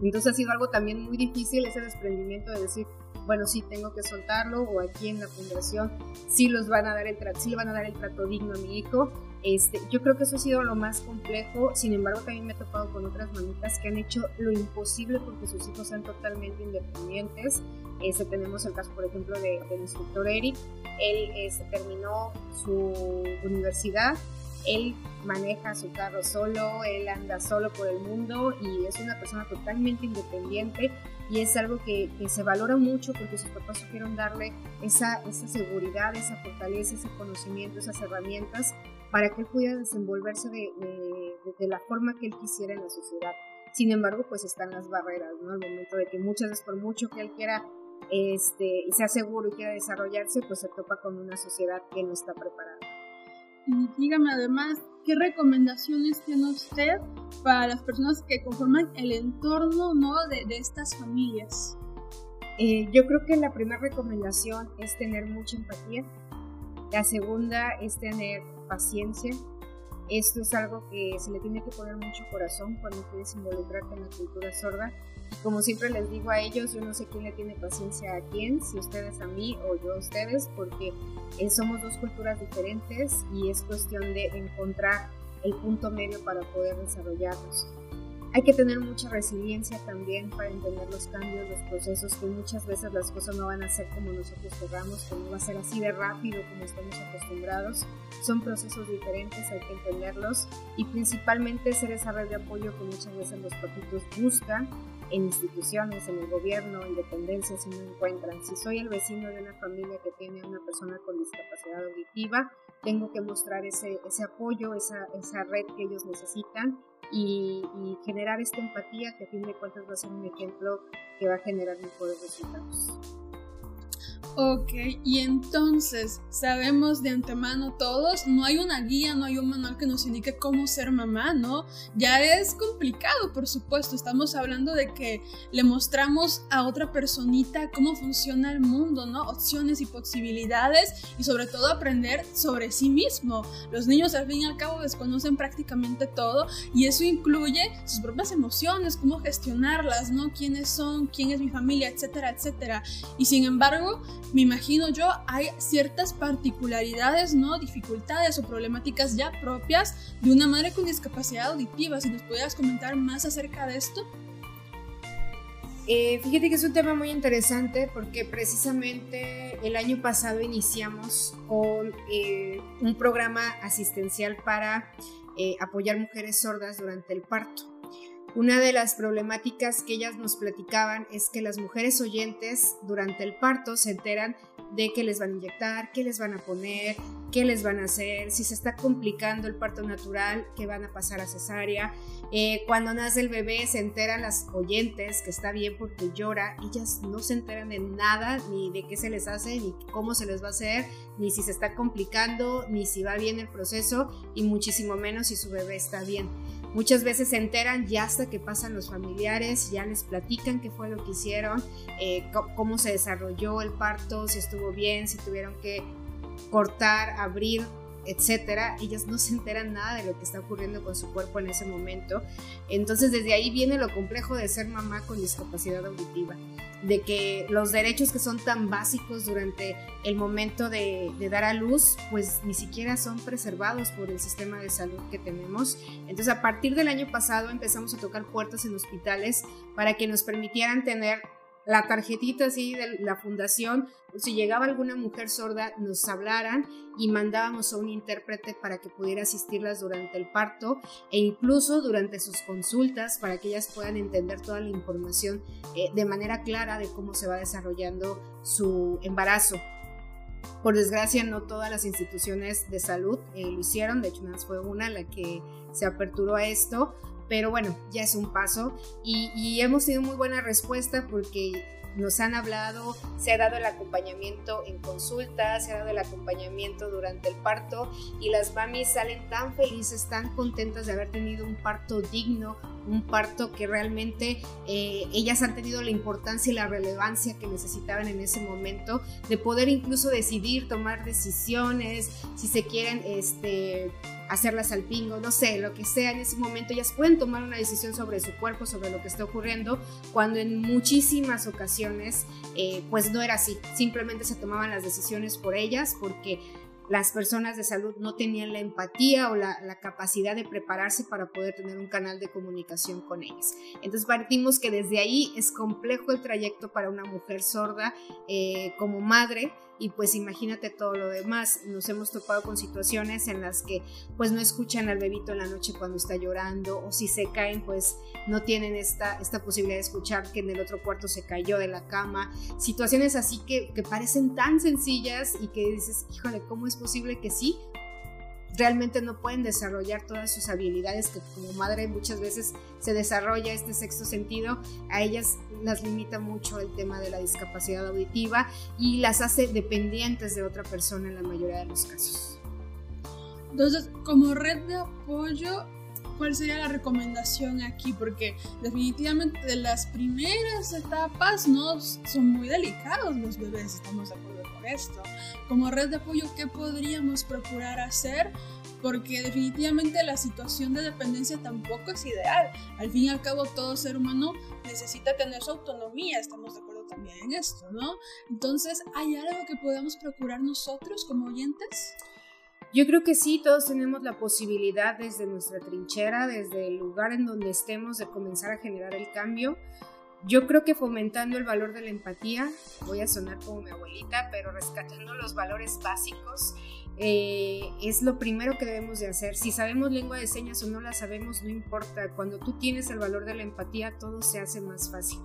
Speaker 3: Entonces ha sido algo también muy difícil ese desprendimiento de decir, bueno, sí tengo que soltarlo o aquí en la fundación sí los van le van a dar el trato digno a mi hijo Este, yo creo que eso ha sido lo más complejo, sin embargo también me he topado con otras mamitas que han hecho lo imposible porque sus hijos sean totalmente independientes. Este, tenemos el caso, por ejemplo, de, del instructor Eric. Él este, terminó su universidad, él maneja su carro solo, él anda solo por el mundo y es una persona totalmente independiente y es algo que, se valora mucho porque sus papás supieron darle esa, esa seguridad, esa fortaleza, ese conocimiento, esas herramientas para que él pudiera desenvolverse de, de, la forma que él quisiera en la sociedad. Sin embargo, pues están las barreras, ¿no? Al momento de que muchas veces por mucho que él quiera este, y sea seguro y quiera desarrollarse, pues se topa con una sociedad que no está preparada.
Speaker 2: Y dígame además, ¿qué recomendaciones tiene usted para las personas que conforman el entorno ¿no? de, de estas familias?
Speaker 3: Eh, yo creo que la primera recomendación es tener mucha empatía. La segunda es tener paciencia. Esto es algo que se le tiene que poner mucho corazón cuando quieres involucrarte en la cultura sorda como siempre les digo a ellos, yo no sé quién le tiene paciencia a quién, si ustedes a mí o yo a ustedes, porque eh, somos dos culturas diferentes y es cuestión de encontrar el punto medio para poder desarrollarnos. Hay que tener mucha resiliencia también para entender los cambios, los procesos, que muchas veces las cosas no van a ser como nosotros queramos, que no va a ser así de rápido como estamos acostumbrados. Son procesos diferentes, hay que entenderlos y principalmente ser esa red de apoyo que muchas veces los papitos buscan en instituciones, en el gobierno, en dependencias, si no encuentran. Si soy el vecino de una familia que tiene una persona con discapacidad auditiva, tengo que mostrar ese, apoyo, esa red que ellos necesitan y, y, generar esta empatía que a fin de cuentas va a ser un ejemplo que va a generar mejores resultados.
Speaker 2: Ok, y entonces sabemos de antemano todos, no hay una guía, no hay un manual que nos indique cómo ser mamá, ¿no? Ya es complicado, por supuesto, estamos hablando de que le mostramos a otra personita cómo funciona el mundo, ¿no? Opciones y posibilidades y sobre todo aprender sobre sí mismo. Los niños al fin y al cabo desconocen prácticamente todo y eso incluye sus propias emociones, cómo gestionarlas, ¿no? ¿Quiénes son? ¿Quién es mi familia? Etcétera, etcétera. Y sin embargo, me imagino yo, hay ciertas particularidades, ¿no? Dificultades o problemáticas ya propias de una madre con discapacidad auditiva. Si nos pudieras comentar más acerca de esto.
Speaker 3: Eh, fíjate que es un tema muy interesante porque precisamente el año pasado iniciamos con eh, un programa asistencial para eh, apoyar mujeres sordas durante el parto. Una de las problemáticas que ellas nos platicaban es que las mujeres oyentes durante el parto se enteran de qué les van a inyectar, qué les van a poner, qué les van a hacer, si se está complicando el parto natural, que van a pasar a cesárea. Eh, cuando nace el bebé se enteran las oyentes que está bien porque llora, ellas no se enteran de nada, ni de qué se les hace, ni cómo se les va a hacer, ni si se está complicando, ni si va bien el proceso, y muchísimo menos si su bebé está bien. Muchas veces se enteran ya hasta que pasan los familiares, ya les platican qué fue lo que hicieron, eh, cómo se desarrolló el parto, si estuvo bien, si tuvieron que cortar, abrir etcétera, ellas no se enteran nada de lo que está ocurriendo con su cuerpo en ese momento. Entonces desde ahí viene lo complejo de ser mamá con discapacidad auditiva, de que los derechos que son tan básicos durante el momento de, dar a luz, pues ni siquiera son preservados por el sistema de salud que tenemos. Entonces a partir del año pasado empezamos a tocar puertas en hospitales para que nos permitieran tener la tarjetita así de la fundación, si llegaba alguna mujer sorda, nos hablaran y mandábamos a un intérprete para que pudiera asistirlas durante el parto e incluso durante sus consultas para que ellas puedan entender toda la información eh, de manera clara de cómo se va desarrollando su embarazo. Por desgracia, no todas las instituciones de salud eh, lo hicieron, de hecho, fue una la que se aperturó a esto, pero bueno, ya es un paso. Y, hemos tenido muy buena respuesta porque nos han hablado, se ha dado el acompañamiento en consulta, se ha dado el acompañamiento durante el parto y las mamis salen tan felices, tan contentas de haber tenido un parto digno, un parto que realmente eh, ellas han tenido la importancia y la relevancia que necesitaban en ese momento, de poder incluso decidir, tomar decisiones, si se quieren, este hacerlas al pingo, no sé, lo que sea en ese momento, ellas pueden tomar una decisión sobre su cuerpo, sobre lo que está ocurriendo, cuando en muchísimas ocasiones eh, pues no era así, simplemente se tomaban las decisiones por ellas porque las personas de salud no tenían la empatía o la, capacidad de prepararse para poder tener un canal de comunicación con ellas. Entonces partimos que desde ahí es complejo el trayecto para una mujer sorda eh, como madre y pues imagínate todo lo demás. Nos hemos topado con situaciones en las que pues no escuchan al bebito en la noche cuando está llorando o si se caen pues no tienen esta, esta posibilidad de escuchar que en el otro cuarto se cayó de la cama. Situaciones así que, que parecen tan sencillas y que dices, híjole, ¿cómo es posible que sí? Realmente no pueden desarrollar todas sus habilidades que como madre muchas veces se desarrolla este sexto sentido, a ellas las limita mucho el tema de la discapacidad auditiva y las hace dependientes de otra persona en la mayoría de los casos.
Speaker 2: Entonces, como red de apoyo, ¿cuál sería la recomendación aquí? Porque definitivamente las primeras etapas no son muy delicados los bebés, estamos de esto. Como red de apoyo, ¿qué podríamos procurar hacer? Porque definitivamente la situación de dependencia tampoco es ideal. Al fin y al cabo, todo ser humano necesita tener su autonomía, estamos de acuerdo también en esto, ¿no? Entonces, ¿hay algo que podamos procurar nosotros como oyentes?
Speaker 3: Yo creo que sí, todos tenemos la posibilidad desde nuestra trinchera, desde el lugar en donde estemos, de comenzar a generar el cambio. Yo creo que fomentando el valor de la empatía, voy a sonar como mi abuelita, pero rescatando los valores básicos, eh, es lo primero que debemos de hacer. Si sabemos lengua de señas o no la sabemos, no importa. Cuando tú tienes el valor de la empatía, todo se hace más fácil.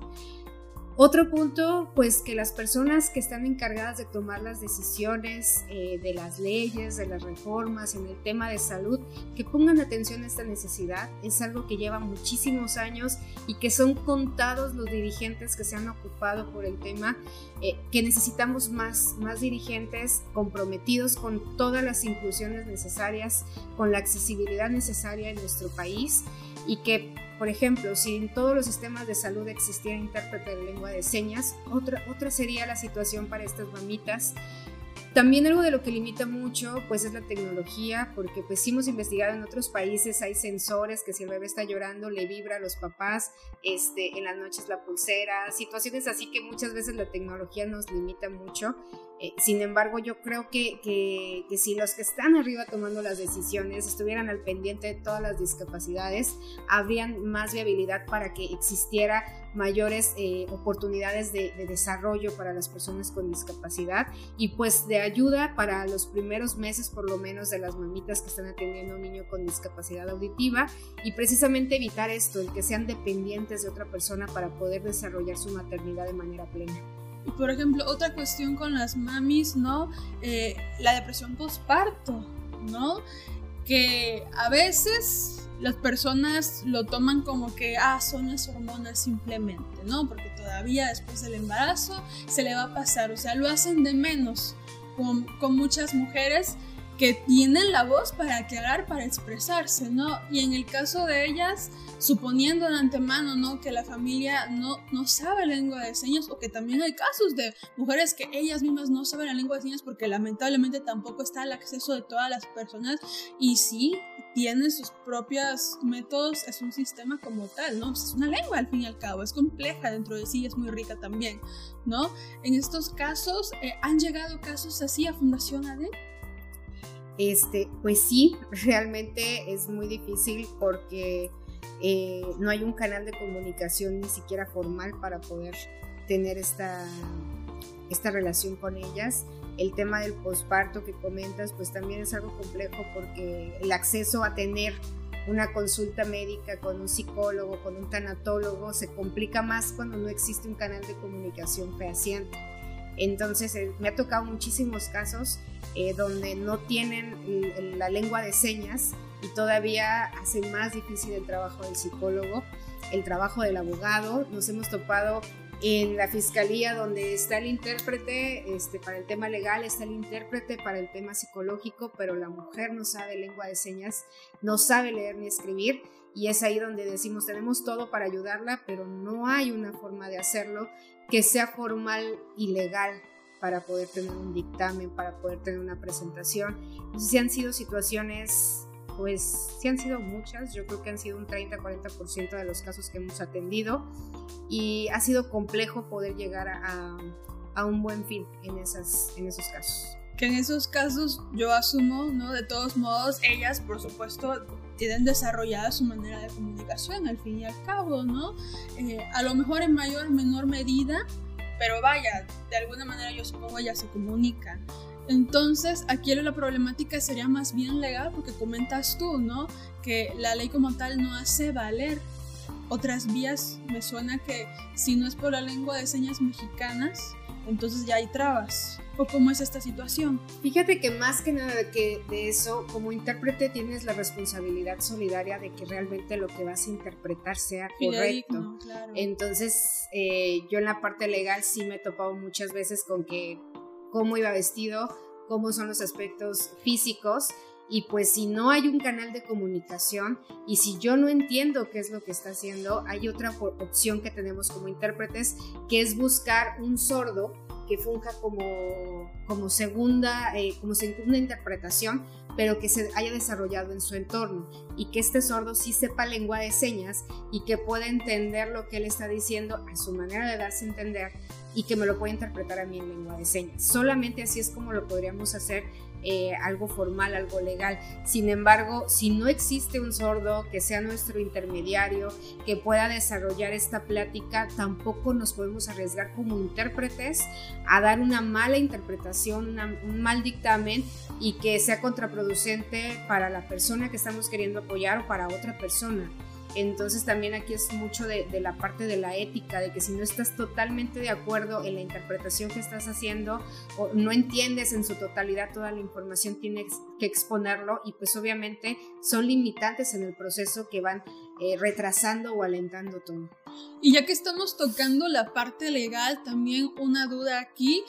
Speaker 3: Otro punto, pues que las personas que están encargadas de tomar las decisiones eh, de las leyes, de las reformas en el tema de salud, que pongan atención a esta necesidad. Es algo que lleva muchísimos años y que son contados los dirigentes que se han ocupado por el tema, eh, que necesitamos más, más dirigentes comprometidos con todas las inclusiones necesarias, con la accesibilidad necesaria en nuestro país y que por ejemplo, si en todos los sistemas de salud existiera intérprete de lengua de señas, otra, otra sería la situación para estas mamitas. También algo de lo que limita mucho pues es la tecnología, porque pues hemos investigado en otros países, hay sensores que si el bebé está llorando le vibra a los papás, este, en las noches la pulsera, situaciones así que muchas veces la tecnología nos limita mucho eh, sin embargo, yo creo que, que, si los que están arriba tomando las decisiones estuvieran al pendiente de todas las discapacidades, habrían más viabilidad para que existiera mayores eh, oportunidades de, de, desarrollo para las personas con discapacidad y pues de ayuda para los primeros meses por lo menos de las mamitas que están atendiendo a un niño con discapacidad auditiva y precisamente evitar esto, el que sean dependientes de otra persona para poder desarrollar su maternidad de manera plena.
Speaker 2: Por ejemplo, otra cuestión con las mamis, ¿no? Eh, la depresión postparto, ¿no? Que a veces las personas lo toman como que, ah, son las hormonas simplemente, ¿no? Porque todavía después del embarazo se le va a pasar, o sea, lo hacen de menos con, con muchas mujeres que tienen la voz para aclarar, para expresarse, ¿no? Y en el caso de ellas, suponiendo de antemano, ¿no? Que la familia no, no sabe lengua de señas o que también hay casos de mujeres que ellas mismas no saben la lengua de señas porque lamentablemente tampoco está el acceso de todas las personas y sí tienen sus propios métodos, es un sistema como tal, ¿no? Es una lengua al fin y al cabo, es compleja dentro de sí, es muy rica también, ¿no? En estos casos, eh, ¿han llegado casos así a Fundación ADE?
Speaker 3: Este, pues sí, realmente es muy difícil porque eh, no hay un canal de comunicación ni siquiera formal para poder tener esta, esta relación con ellas. El tema del posparto que comentas, pues también es algo complejo porque el acceso a tener una consulta médica con un psicólogo, con un tanatólogo, se complica más cuando no existe un canal de comunicación fehaciente. Entonces eh, me ha tocado muchísimos casos eh, donde no tienen la lengua de señas y todavía hace más difícil el trabajo del psicólogo, el trabajo del abogado. Nos hemos topado en la fiscalía donde está el intérprete, este, para el tema legal está el intérprete para el tema psicológico, pero la mujer no sabe lengua de señas, no sabe leer ni escribir y es ahí donde decimos tenemos todo para ayudarla, pero no hay una forma de hacerlo que sea formal y legal para poder tener un dictamen, para poder tener una presentación. Entonces, si han sido situaciones, pues sí han sido muchas, yo creo que han sido un 30-40% de los casos que hemos atendido y ha sido complejo poder llegar a, un buen fin en esos casos.
Speaker 2: que en esos casos yo asumo, ¿no? De todos modos, ellas, por supuesto, tienen desarrollada su manera de comunicación, al fin y al cabo, ¿no? Eh, a lo mejor en mayor o menor medida, pero vaya, de alguna manera yo supongo ellas se comunican. Entonces, aquí la problemática sería más bien legal, porque comentas tú, ¿no? Que la ley como tal no hace valer otras vías. Me suena que si no es por la lengua de señas mexicanas, entonces ya hay trabas. ¿O cómo es esta situación?
Speaker 3: Fíjate que más que nada de, que de eso, como intérprete tienes la responsabilidad solidaria de que realmente lo que vas a interpretar sea correcto. Entonces, eh, yo en la parte legal sí me he topado muchas veces con que cómo iba vestido, cómo son los aspectos físicos. Y pues si no hay un canal de comunicación y si yo no entiendo qué es lo que está haciendo, hay otra opción que tenemos como intérpretes, que es buscar un sordo que funja como, como, segunda, eh, como segunda interpretación, pero que se haya desarrollado en su entorno y que este sordo sí sepa lengua de señas y que pueda entender lo que él está diciendo a su manera de darse a entender y que me lo pueda interpretar a mí en lengua de señas. Solamente así es como lo podríamos hacer eh, algo formal, algo legal. Sin embargo, si no existe un sordo que sea nuestro intermediario, que pueda desarrollar esta plática, tampoco nos podemos arriesgar como intérpretes a dar una mala interpretación, un mal dictamen y que sea contraproducente para la persona que estamos queriendo apoyar o para otra persona. Entonces también aquí es mucho de, la parte de la ética, de que si no estás totalmente de acuerdo en la interpretación que estás haciendo o no entiendes en su totalidad toda la información, tienes que exponerlo y pues obviamente son limitantes en el proceso que van eh, retrasando o alentando todo.
Speaker 2: Y ya que estamos tocando la parte legal, también una duda aquí,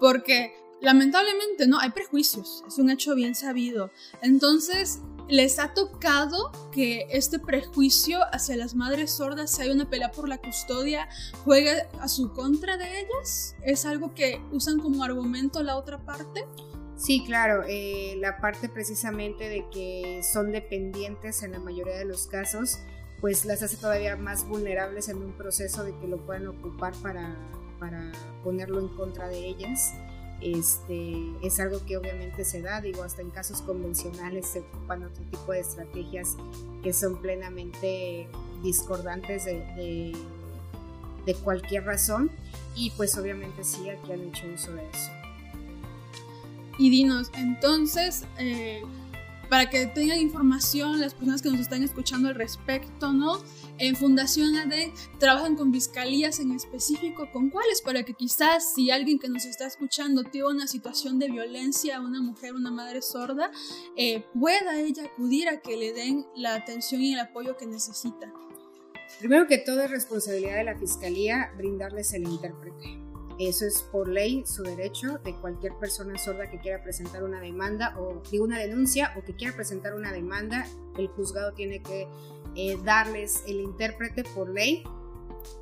Speaker 2: porque lamentablemente no hay prejuicios, es un hecho bien sabido. Entonces, ¿Les ha tocado que este prejuicio hacia las madres sordas, si hay una pelea por la custodia, juegue a su contra de ellas? ¿Es algo que usan como argumento la otra parte?
Speaker 3: Sí, claro, eh, la parte precisamente de que son dependientes en la mayoría de los casos, pues las hace todavía más vulnerables en un proceso de que lo puedan ocupar para, para ponerlo en contra de ellas este, es algo que obviamente se da, digo, hasta en casos convencionales se ocupan otro tipo de estrategias que son plenamente discordantes de, de, cualquier razón y pues obviamente sí, aquí han hecho uso de eso.
Speaker 2: Y dinos, entonces, eh, para que tengan información las personas que nos están escuchando al respecto, ¿no? En Fundación AD trabajan con fiscalías en específico, ¿con cuáles? Para que quizás si alguien que nos está escuchando tiene una situación de violencia, una mujer, una madre sorda, eh, pueda ella acudir a que le den la atención y el apoyo que necesita.
Speaker 3: Primero que todo es responsabilidad de la fiscalía brindarles el intérprete. Eso es por ley su derecho de cualquier persona sorda que quiera presentar una demanda o digo una denuncia o que quiera presentar una demanda, el juzgado tiene que eh, darles el intérprete por ley.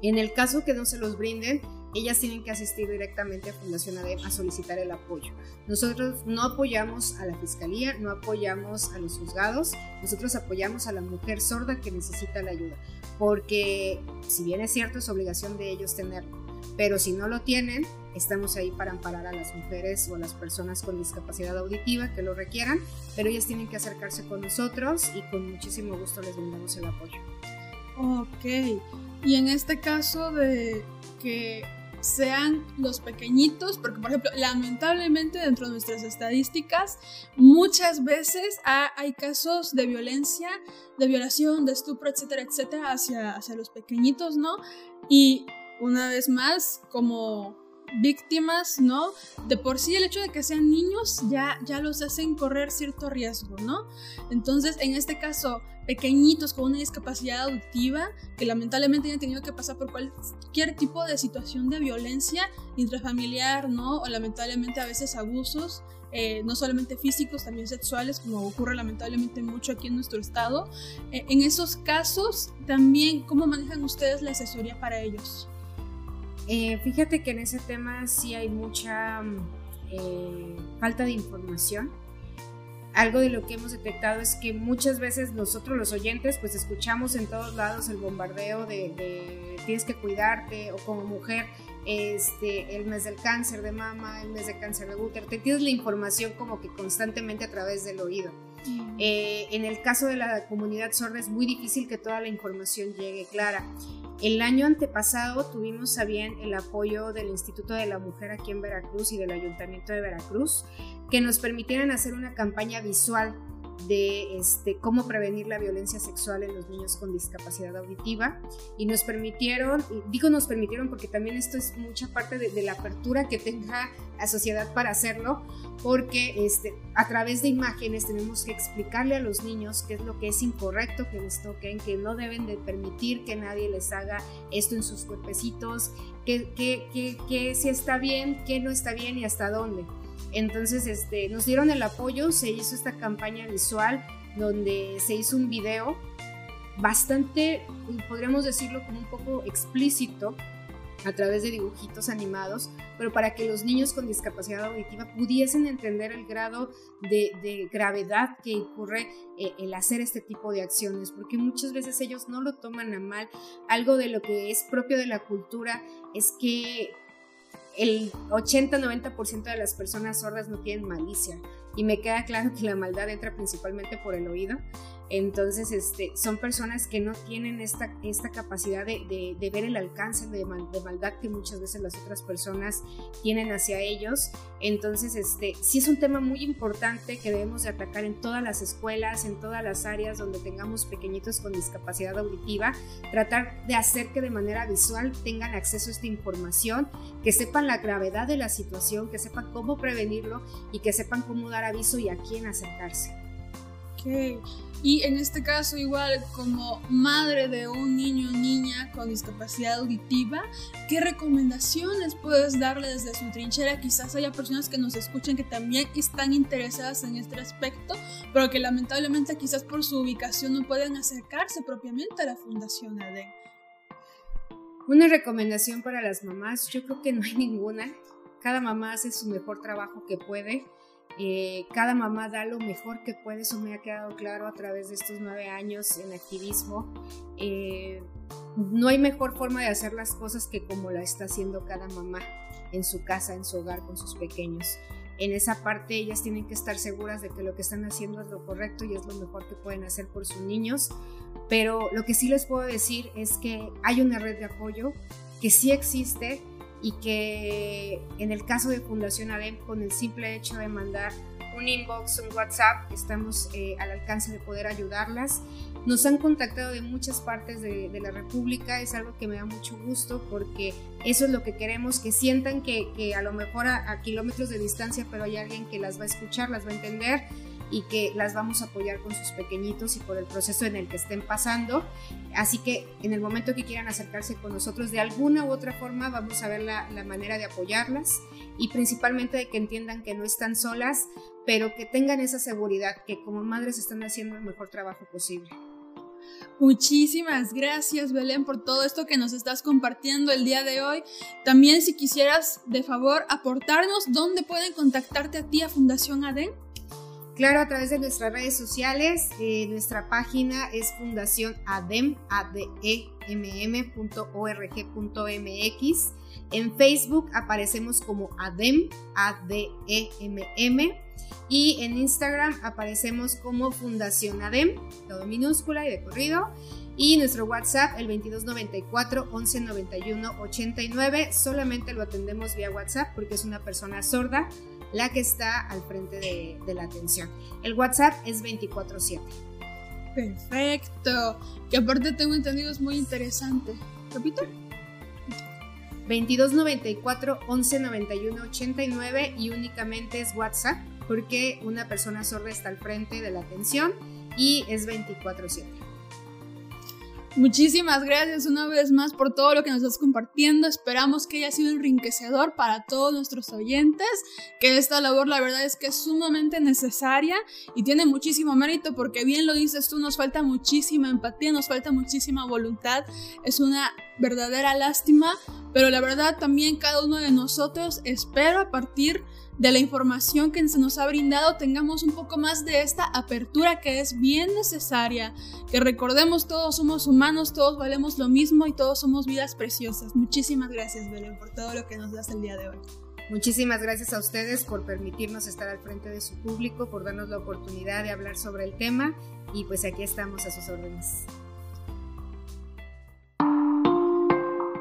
Speaker 3: En el caso que no se los brinden, ellas tienen que asistir directamente a Fundación ADEM a solicitar el apoyo. Nosotros no apoyamos a la fiscalía, no apoyamos a los juzgados, nosotros apoyamos a la mujer sorda que necesita la ayuda, porque si bien es cierto es obligación de ellos tenerlo, pero si no lo tienen, estamos ahí para amparar a las mujeres o a las personas con discapacidad auditiva que lo requieran, pero ellas tienen que acercarse con nosotros y con muchísimo gusto les brindamos el apoyo.
Speaker 2: Ok, y en este caso de que sean los pequeñitos, porque por ejemplo, lamentablemente dentro de nuestras estadísticas, muchas veces hay casos de violencia, de violación, de estupro, etcétera, etcétera, hacia, hacia los pequeñitos, ¿no? Y una vez más, como víctimas, ¿no? De por sí el hecho de que sean niños ya, ya los hacen correr cierto riesgo, ¿no? Entonces, en este caso, pequeñitos con una discapacidad auditiva que lamentablemente han tenido que pasar por cualquier tipo de situación de violencia intrafamiliar, ¿no? O lamentablemente a veces abusos, eh, no solamente físicos, también sexuales, como ocurre lamentablemente mucho aquí en nuestro estado. Eh, en esos casos, también, ¿cómo manejan ustedes la asesoría para ellos?
Speaker 3: Eh, fíjate que en ese tema sí hay mucha mm, eh, falta de información. Algo de lo que hemos detectado es que muchas veces nosotros los oyentes pues escuchamos en todos lados el bombardeo de, tienes que cuidarte o como mujer este, el mes del cáncer de mama, el mes del cáncer de útero, te tienes la información como que constantemente a través del oído. Eh, en el caso de la comunidad sorda es muy difícil que toda la información llegue clara. El año antepasado tuvimos a bien el apoyo del Instituto de la Mujer aquí en Veracruz y del Ayuntamiento de Veracruz, que nos permitieran hacer una campaña visual de este, cómo prevenir la violencia sexual en los niños con discapacidad auditiva y nos permitieron, digo nos permitieron porque también esto es mucha parte de, la apertura que tenga la sociedad para hacerlo, porque este, a través de imágenes tenemos que explicarle a los niños qué es lo que es incorrecto que les toquen, que no deben de permitir que nadie les haga esto en sus cuerpecitos, que, que, que, que si está bien, qué no está bien y hasta dónde. Entonces, este, nos dieron el apoyo, se hizo esta campaña visual donde se hizo un video bastante, podríamos decirlo como un poco explícito, a través de dibujitos animados, pero para que los niños con discapacidad auditiva pudiesen entender el grado de, gravedad que ocurre eh, el hacer este tipo de acciones, porque muchas veces ellos no lo toman a mal. Algo de lo que es propio de la cultura es que el 80-90% de las personas sordas no tienen malicia. Y me queda claro que la maldad entra principalmente por el oído entonces, este, son personas que no tienen esta, esta capacidad de, de, ver el alcance de, de, maldad que muchas veces las otras personas tienen hacia ellos. Entonces, este, sí es un tema muy importante que debemos de atacar en todas las escuelas, en todas las áreas donde tengamos pequeñitos con discapacidad auditiva, tratar de hacer que de manera visual tengan acceso a esta información, que sepan la gravedad de la situación, que sepan cómo prevenirlo y que sepan cómo dar aviso y a quién acercarse.
Speaker 2: Okay. Y en este caso, igual como madre de un niño o niña con discapacidad auditiva, ¿qué recomendaciones puedes darle desde su trinchera? Quizás haya personas que nos escuchen que también están interesadas en este aspecto, pero que lamentablemente quizás por su ubicación no pueden acercarse propiamente a la Fundación ADEN.
Speaker 3: Una recomendación para las mamás, yo creo que no hay ninguna. Cada mamá hace su mejor trabajo que puede eh, cada mamá da lo mejor que puede, eso me ha quedado claro a través de estos nueve años en activismo. Eh, no hay mejor forma de hacer las cosas que como la está haciendo cada mamá en su casa, en su hogar, con sus pequeños. En esa parte ellas tienen que estar seguras de que lo que están haciendo es lo correcto y es lo mejor que pueden hacer por sus niños. Pero lo que sí les puedo decir es que hay una red de apoyo que sí existe, y que en el caso de Fundación ADEM, con el simple hecho de mandar un inbox, un WhatsApp, estamos eh, al alcance de poder ayudarlas. Nos han contactado de muchas partes de, la República, es algo que me da mucho gusto porque eso es lo que queremos, que sientan que, que a lo mejor a, a kilómetros de distancia, pero hay alguien que las va a escuchar, las va a entender y que las vamos a apoyar con sus pequeñitos y por el proceso en el que estén pasando. Así que en el momento que quieran acercarse con nosotros de alguna u otra forma, vamos a ver la, manera de apoyarlas y principalmente de que entiendan que no están solas, pero que tengan esa seguridad que como madres están haciendo el mejor trabajo posible.
Speaker 2: Muchísimas gracias Belén por todo esto que nos estás compartiendo el día de hoy. También si quisieras de favor aportarnos dónde pueden contactarte a ti a Fundación ADEN.
Speaker 3: Claro, a través de nuestras redes sociales, eh, nuestra página es fundación adem, En Facebook aparecemos como ADEM, A-D-E-M-M. Y en Instagram aparecemos como Fundación ADEM, todo minúscula y de corrido. Y nuestro WhatsApp, el 2294 1191 89. Solamente lo atendemos vía WhatsApp porque es una persona sorda la que está al frente de, la atención. El WhatsApp es 24/7.
Speaker 2: Perfecto. Que aparte tengo entendido es muy interesante. ¿Repito?
Speaker 3: 2294 1191 89 y únicamente es WhatsApp porque una persona sorda está al frente de la atención y es 24/7.
Speaker 2: Muchísimas gracias una vez más por todo lo que nos estás compartiendo. Esperamos que haya sido enriquecedor para todos nuestros oyentes, que esta labor la verdad es que es sumamente necesaria y tiene muchísimo mérito porque bien lo dices tú, nos falta muchísima empatía, nos falta muchísima voluntad. Es una verdadera lástima, pero la verdad también cada uno de nosotros espero a partir de la información que se nos ha brindado tengamos un poco más de esta apertura que es bien necesaria, que recordemos todos somos humanos, todos valemos lo mismo y todos somos vidas preciosas. Muchísimas gracias Belén por todo lo que nos das el día de hoy.
Speaker 3: Muchísimas gracias a ustedes por permitirnos estar al frente de su público, por darnos la oportunidad de hablar sobre el tema y pues aquí estamos a sus órdenes.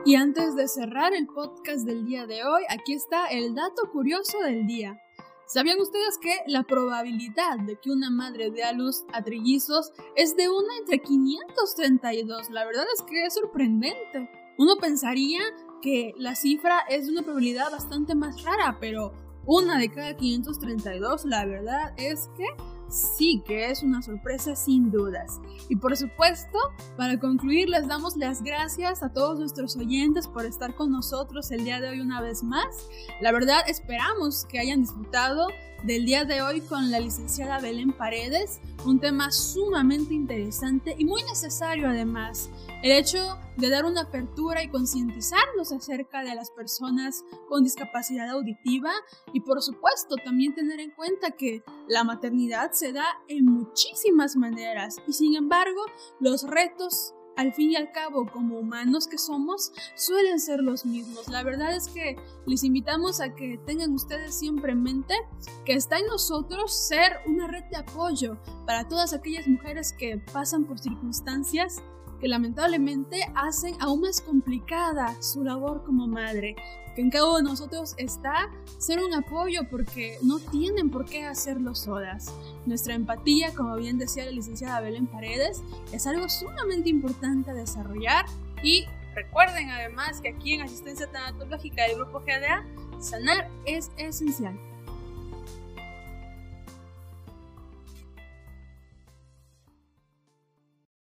Speaker 2: Y antes de cerrar el podcast del día de hoy, aquí está el dato curioso del día. ¿Sabían ustedes que la probabilidad de que una madre dé a luz a trillizos es de una entre 532? La verdad es que es sorprendente. Uno pensaría que la cifra es de una probabilidad bastante más rara, pero una de cada 532, la verdad es que sí que es una sorpresa sin dudas. Y por supuesto, para concluir, les damos las gracias a todos nuestros oyentes por estar con nosotros el día de hoy una vez más. La verdad, esperamos que hayan disfrutado del día de hoy con la licenciada Belén Paredes, un tema sumamente interesante y muy necesario además. El hecho de dar una apertura y concientizarnos acerca de las personas con discapacidad auditiva y por supuesto también tener en cuenta que la maternidad se da en muchísimas maneras y sin embargo los retos al fin y al cabo, como humanos que somos, suelen ser los mismos. La verdad es que les invitamos a que tengan ustedes siempre en mente que está en nosotros ser una red de apoyo para todas aquellas mujeres que pasan por circunstancias que lamentablemente hacen aún más complicada su labor como madre que en uno de nosotros está ser un apoyo porque no tienen por qué hacerlo solas. Nuestra empatía, como bien decía la licenciada Belén Paredes, es algo sumamente importante desarrollar y recuerden además que aquí en Asistencia Tanatológica del Grupo GDA, sanar es esencial.